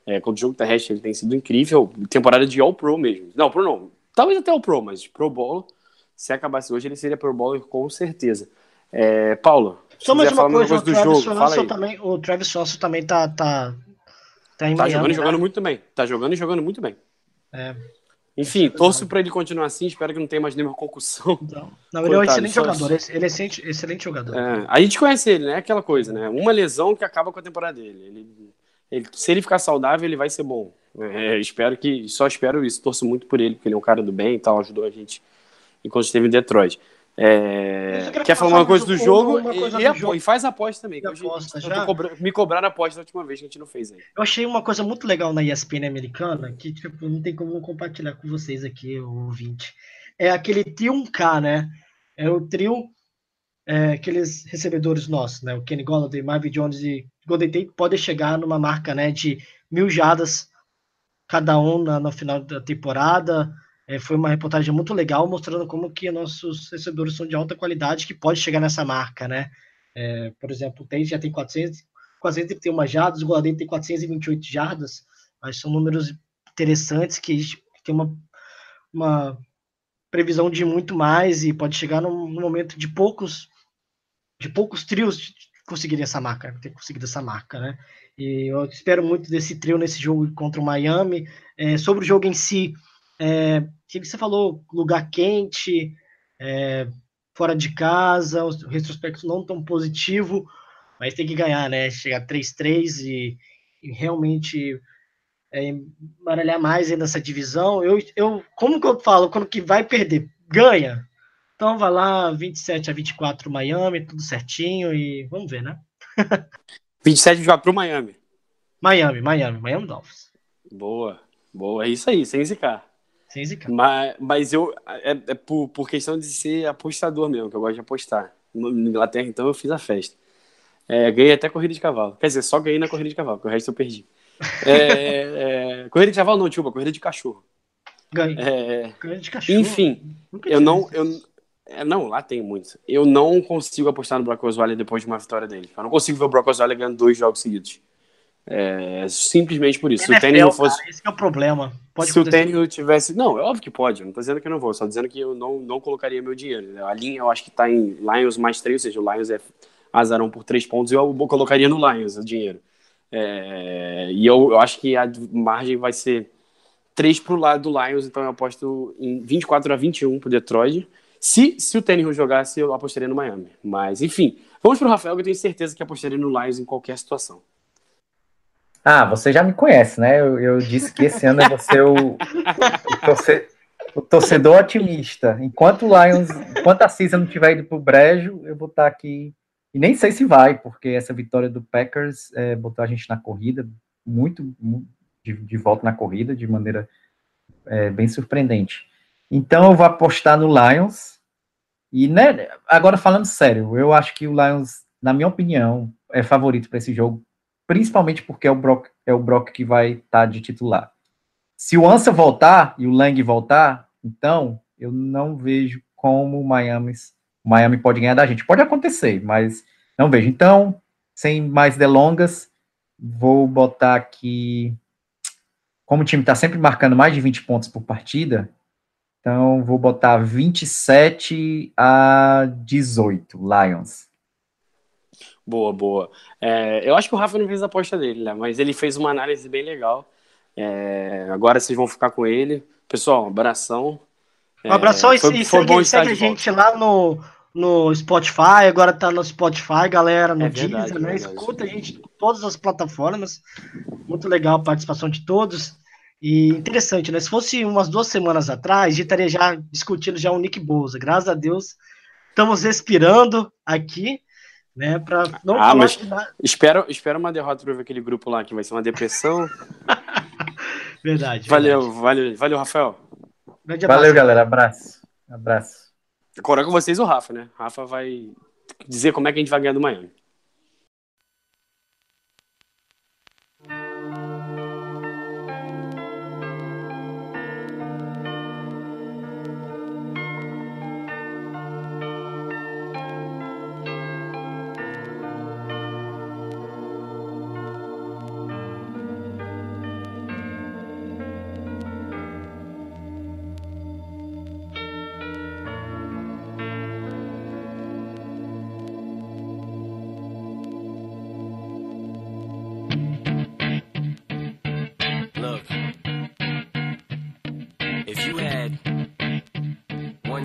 A: é, contra o jogo terrestre ele tem sido incrível, temporada de All-Pro mesmo, não, Pro não, talvez até All-Pro, mas Pro Bowl, se acabasse hoje ele seria Pro Bowler com certeza. É, Paulo,
B: Só mais uma coisa, o Travis
A: jogo,
B: também, o Travis Swanson também tá, tá, tá
A: Tá jogando e
B: né?
A: jogando muito bem. Tá jogando e jogando muito bem.
B: É.
A: Enfim, torço pra ele continuar assim. Espero que não tenha mais nenhuma concussão.
B: Não, não, ele é um excelente jogador. Ele é excelente, excelente jogador.
A: É, a gente conhece ele, né? Aquela coisa, né? Uma lesão que acaba com a temporada dele. Ele, ele- se ele ficar saudável, ele vai ser bom. É, espero que. Só espero isso. Torço muito por ele, porque ele é um cara do bem e tal. Ajudou a gente enquanto esteve em Detroit. É, quer falar uma coisa do jogo
B: coisa
A: e,
B: do
A: e
B: jogo.
A: e faz aposta também. hoje
B: aposta
A: eu cobra- me cobraram aposta da última vez que a gente não fez aí.
B: Eu achei uma coisa muito legal na ESPN americana, que tipo, não tem como compartilhar com vocês aqui, o ouvinte. É aquele trio 1K, né? É o trio, é, aqueles recebedores nossos, né? O Kenny Golladay, Marvin Jones e Golden Tate podem chegar numa marca, né, de mil jardas cada um na, no final da temporada. É, foi uma reportagem muito legal, mostrando como que nossos recebedores são de alta qualidade, que pode chegar nessa marca, né? É, por exemplo, o Tate já tem 400, 431 jardas, o Golden tem 428 jardas, mas são números interessantes que tem uma, uma previsão de muito mais e pode chegar num, num momento de poucos de poucos trios conseguirem essa marca, ter conseguido essa marca, né? E eu espero muito desse trio nesse jogo contra o Miami. É, sobre o jogo em si, é, o que você falou, lugar quente, é, fora de casa, o retrospecto não tão positivo, mas tem que ganhar, né? Chegar 3-3 e, e realmente é, embaralhar mais aí nessa divisão. Eu, eu, como que eu falo, quando que vai perder? Ganha. Então vai lá, 27 a 24 Miami, tudo certinho e vamos ver, né?
A: 27 já pro Miami.
B: Miami, Miami, Miami Dolphins.
A: Boa, boa. É isso aí, sem zicar.
B: Zicar.
A: Mas, mas eu. É, é por, por questão de ser apostador mesmo, que eu gosto de apostar. Na Inglaterra, então, eu fiz a festa. É, ganhei até corrida de cavalo. Quer dizer, só ganhei na corrida de cavalo, porque o resto eu perdi. É, é, corrida de cavalo não, desculpa, corrida de cachorro.
B: Ganha.
A: É,
B: Ganha de cachorro.
A: enfim, eu não.
B: isso.
A: Eu, é, não, lá tem muitos. Eu não consigo apostar no Brock Osweiler depois de uma vitória dele. Eu não consigo ver o Brock Osweiler ganhando dois jogos seguidos. É, simplesmente por isso. Se o
B: NFL,
A: Tannehill fosse.
B: cara, esse que é o problema. Pode
A: se o
B: acontecer.
A: Tannehill tivesse. Não, é óbvio que pode. eu Não tô dizendo que eu não vou. Só dizendo que eu não, não colocaria meu dinheiro. A linha eu acho que tá em Lions mais 3, ou seja, o Lions é azarão por 3 pontos. Eu colocaria no Lions o dinheiro. É, e eu, eu acho que a margem vai ser 3 pro lado do Lions. Então eu aposto em 24 a 21 pro Detroit. Se, se o Tannehill jogasse, eu apostaria no Miami. Mas, enfim. Vamos pro Rafael, que eu tenho certeza que apostaria no Lions em qualquer situação.
C: Ah, você já me conhece, né? Eu, eu disse que esse ano eu vou ser o, o, torce- o torcedor otimista. Enquanto o Lions, enquanto a season não tiver ido pro brejo, eu vou estar aqui. E nem sei se vai, porque essa vitória do Packers é, botou a gente na corrida, muito, mu- de, de volta na corrida, de maneira é, bem surpreendente. Então eu vou apostar no Lions. E né, agora falando sério, eu acho que o Lions, na minha opinião, é favorito para esse jogo principalmente porque é o Brock, é o Brock que vai estar de titular. Se o Ansa voltar e o Lang voltar, então eu não vejo como o Miami, Miami pode ganhar da gente. Pode acontecer, mas não vejo. Então, sem mais delongas, vou botar aqui. Como o time está sempre marcando mais de 20 pontos por partida, então vou botar 27 a 18, Lions.
A: Boa, boa. É, eu acho que o Rafa não fez a aposta dele, né? Mas ele fez uma análise bem legal. É, agora vocês vão ficar com ele. Pessoal, um abração.
B: Um abração
A: É, foi-
B: e
A: foi
B: segue, segue a gente lá no, no Spotify, agora tá no Spotify, galera, no
A: É verdade,
B: Deezer, né?
A: verdade.
B: Escuta a gente em todas as plataformas. Muito legal a participação de todos. E interessante, né? Se fosse umas duas semanas atrás, a gente estaria já discutindo já o Nick Bolsa. Graças a Deus, estamos respirando aqui, né? Para não
A: Ah, mas-
B: nada.
A: Espero, espero uma derrota para aquele grupo lá, que vai ser uma depressão.
B: Verdade.
A: Valeu,
B: verdade.
A: valeu, valeu, Rafael.
B: Abraço.
C: Valeu, galera. Abraço. Abraço.
A: Agora é com vocês o Rafa, né? Rafa vai dizer como é que a gente vai ganhar do Miami.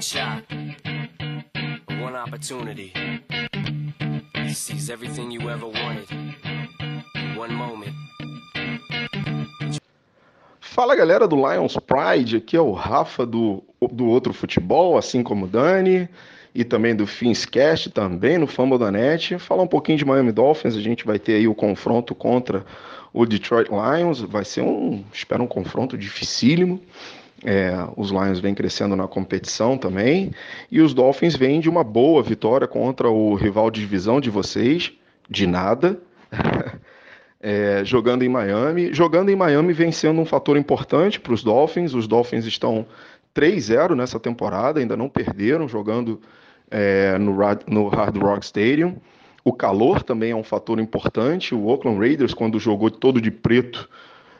D: Shot, one opportunity. To seize everything you ever wanted, one moment.
E: Fala galera do Lions Pride, aqui é o Rafa do, do Outro Futebol, assim como o Dani, e também do Finscast, também no Fumble da Net. Falar um pouquinho de Miami Dolphins, a gente vai ter aí o confronto contra o Detroit Lions, vai ser um, espero um confronto dificílimo. É, os Lions vêm crescendo na competição também, e os Dolphins vêm de uma boa vitória contra o rival de divisão de vocês, de nada. É, jogando em Miami. Jogando em Miami vem sendo um fator importante para os Dolphins. Os Dolphins estão 3-0 nessa temporada, ainda não perderam jogando é, no, no Hard Rock Stadium. O calor também é um fator importante. O Oakland Raiders, quando jogou todo de preto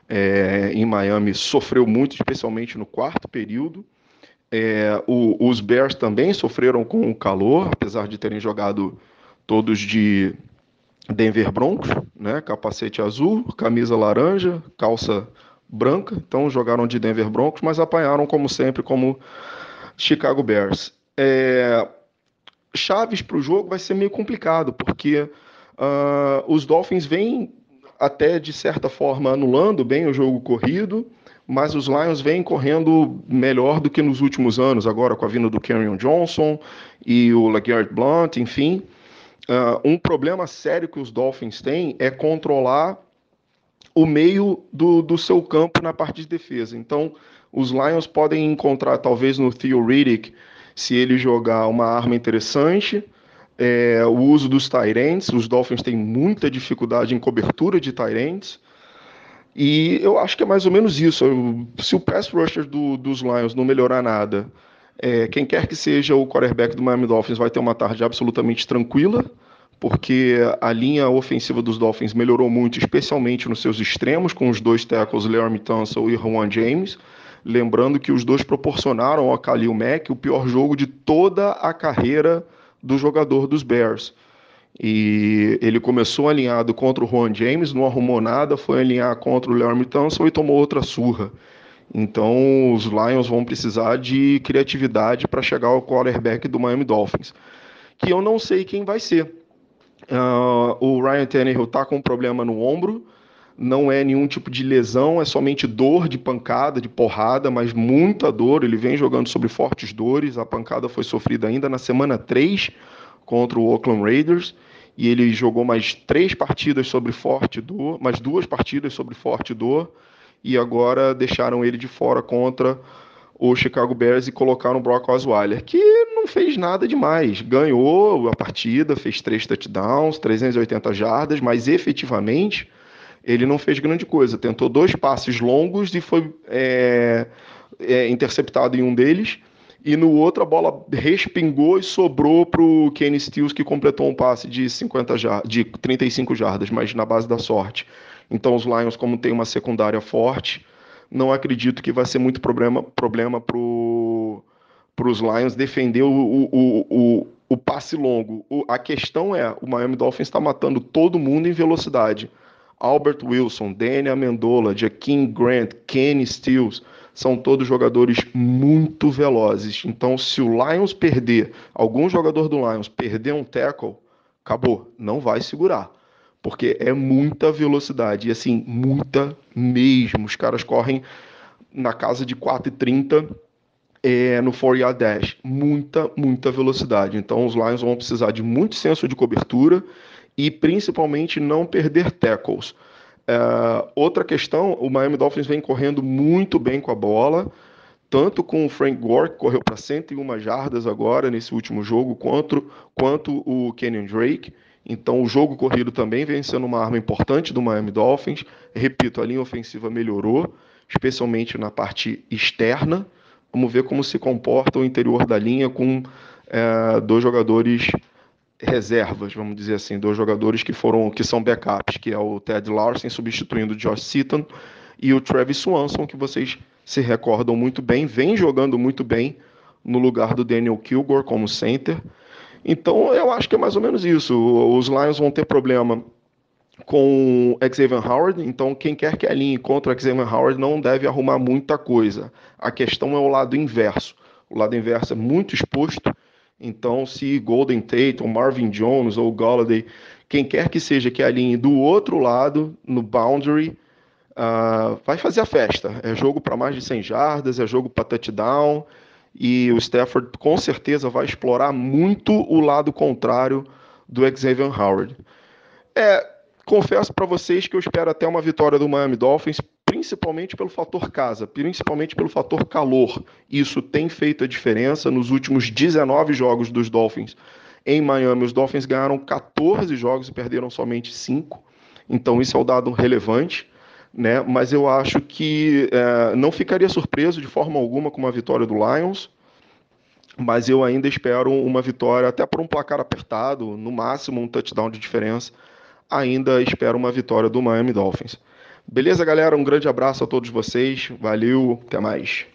E: é, em Miami, sofreu muito, especialmente no quarto período. É, o- os Bears também sofreram com o calor, apesar de terem jogado todos de Denver Broncos, né? Capacete azul, camisa laranja, calça branca. Então jogaram de Denver Broncos, mas apanharam como sempre como Chicago Bears. É, chaves para o jogo vai ser meio complicado, porque ah, os Dolphins vêm até de certa forma anulando bem o jogo corrido, mas os Lions vêm correndo melhor do que nos últimos anos, agora com a vinda do Kerryon Johnson e o LeGarrette Blunt, enfim. Ah, um problema sério que os Dolphins têm é controlar o meio do, do seu campo na parte de defesa. Então, os Lions podem encontrar, talvez no Theo Riddick, se ele jogar uma arma interessante, é, o uso dos Tyrants. Os Dolphins têm muita dificuldade em cobertura de Tyrants. E eu acho que é mais ou menos isso. Se o pass rusher do- dos Lions não melhorar nada, é, quem quer que seja o quarterback do Miami Dolphins vai ter uma tarde absolutamente tranquila, porque a linha ofensiva dos Dolphins melhorou muito, especialmente nos seus extremos, com os dois tackles, Laramie Tunsil e Juan James. Lembrando que os dois proporcionaram ao Khalil Mack o pior jogo de toda a carreira do jogador dos Bears. E ele começou alinhado contra o Juan James, não arrumou nada, foi alinhar contra o Laramie Tunsil e tomou outra surra. Então os Lions vão precisar de criatividade para chegar ao quarterback do Miami Dolphins, que eu não sei quem vai ser. Ah, o Ryan Tannehill está com um problema no ombro, não é nenhum tipo de lesão, é somente dor de pancada, de porrada, mas muita dor. Ele vem jogando sobre fortes dores. A pancada foi sofrida ainda na semana 3 contra o Oakland Raiders. E ele jogou mais três partidas sobre forte dor, mais duas partidas sobre forte dor. E agora deixaram ele de fora contra o Chicago Bears e colocaram o Brock Osweiler, que não fez nada demais. Ganhou a partida, fez três touchdowns, 380 jardas, mas efetivamente ele não fez grande coisa. Tentou dois passes longos e foi é, é, interceptado em um deles. E no outro a bola respingou e sobrou para o Kenny Stills, que completou um passe de, 50 jar de 35 jardas, mas na base da sorte. Então os Lions, como tem uma secundária forte, não acredito que vai ser muito problema, problema para os Lions defender o, o, o, o passe longo. A questão é, o Miami Dolphins está matando todo mundo em velocidade. Albert Wilson, Danny Amendola, Jaquim Grant, Kenny Stills, são todos jogadores muito velozes. Então, se o Lions perder, algum jogador do Lions perder um tackle, acabou, não vai segurar. Porque é muita velocidade, e assim, muita mesmo. Os caras correm na casa de 4,30 é, no 4-yard dash. Muita, muita velocidade. Então, os Lions vão precisar de muito senso de cobertura e principalmente não perder tackles. Uh, outra questão, o Miami Dolphins vem correndo muito bem com a bola, tanto com o Frank Gore, que correu para 101 jardas agora nesse último jogo, quanto, quanto o Kenyon Drake. Então, o jogo corrido também vem sendo uma arma importante do Miami Dolphins. Repito, a linha ofensiva melhorou, especialmente na parte externa. Vamos ver como se comporta o interior da linha com é, dois jogadores reservas, vamos dizer assim, dois jogadores que foram que são backups, que é o Ted Larsen substituindo o Josh Seaton e o Travis Swanson, que vocês se recordam muito bem, vem jogando muito bem no lugar do Daniel Kilgore como center. Então eu acho que é mais ou menos isso. Os Lions vão ter problema com Xavier Howard, então quem quer que alinhe contra Xavier Howard não deve arrumar muita coisa. A questão é o lado inverso. O lado inverso é muito exposto, então se Golden Tate, ou Marvin Jones ou Golladay, quem quer que seja que alinhe do outro lado, no boundary, uh, vai fazer a festa. É jogo para mais de 100 jardas, é jogo para touchdown, e o Stafford com certeza vai explorar muito o lado contrário do Xavier Howard. É, confesso para vocês que eu espero até uma vitória do Miami Dolphins, principalmente pelo fator casa, principalmente pelo fator calor. Isso tem feito a diferença nos últimos 19 jogos dos Dolphins. Em Miami, os Dolphins ganharam 14 jogos e perderam somente 5. Então, isso é um dado relevante né? Mas eu acho que é, não ficaria surpreso de forma alguma com uma vitória do Lions, mas eu ainda espero uma vitória até por um placar apertado, no máximo um touchdown de diferença. Ainda espero uma vitória do Miami Dolphins. Beleza, galera? Um grande abraço a todos vocês. Valeu, até mais.